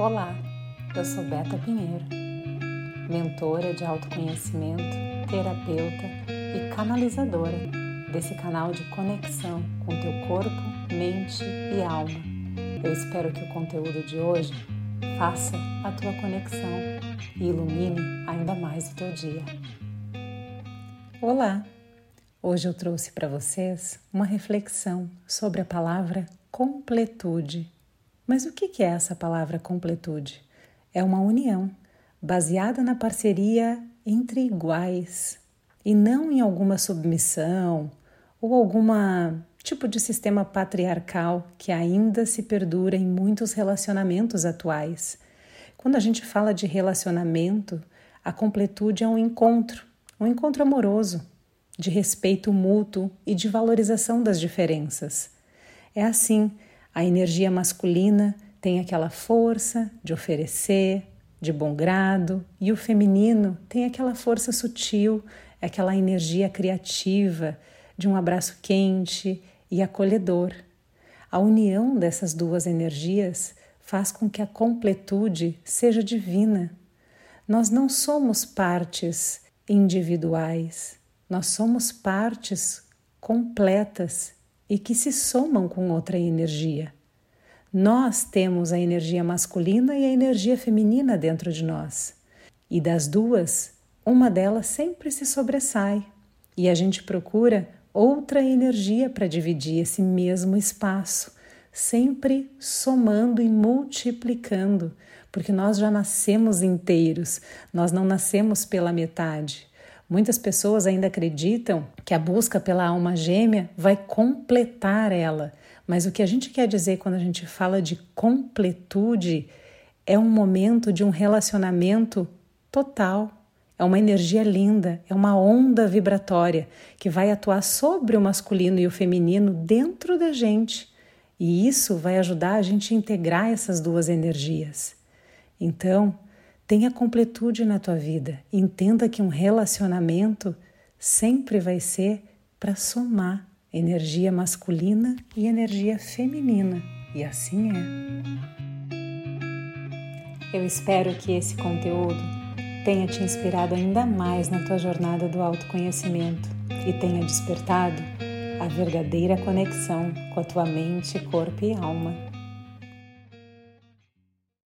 Olá, eu sou Beta Pinheiro, mentora de autoconhecimento, terapeuta e canalizadora desse canal de conexão com teu corpo, mente e alma. Eu espero que o conteúdo de hoje faça a tua conexão e ilumine ainda mais o teu dia. Olá! Hoje eu trouxe para vocês uma reflexão sobre a palavra completude. Mas o que é essa palavra completude? É uma união baseada na parceria entre iguais e não em alguma submissão ou alguma tipo de sistema patriarcal que ainda se perdura em muitos relacionamentos atuais. Quando a gente fala de relacionamento, a completude é um encontro, um encontro amoroso, de respeito mútuo e de valorização das diferenças. É assim a energia masculina tem aquela força de oferecer, de bom grado, e o feminino tem aquela força sutil, aquela energia criativa de um abraço quente e acolhedor. A união dessas duas energias faz com que a completude seja divina. Nós não somos partes individuais, nós somos partes completas e que se somam com outra energia. Nós temos a energia masculina e a energia feminina dentro de nós. E das duas, uma delas sempre se sobressai. E a gente procura outra energia para dividir esse mesmo espaço, sempre somando e multiplicando, porque nós já nascemos inteiros, nós não nascemos pela metade. Muitas pessoas ainda acreditam que a busca pela alma gêmea vai completar ela, mas o que a gente quer dizer quando a gente fala de completude é um momento de um relacionamento total. É uma energia linda, é uma onda vibratória que vai atuar sobre o masculino e o feminino dentro da gente. E isso vai ajudar a gente a integrar essas duas energias. Então, Tenha completude na tua vida. Entenda que um relacionamento sempre vai ser para somar energia masculina e energia feminina. E assim é. Eu espero que esse conteúdo tenha te inspirado ainda mais na tua jornada do autoconhecimento e tenha despertado a verdadeira conexão com a tua mente, corpo e alma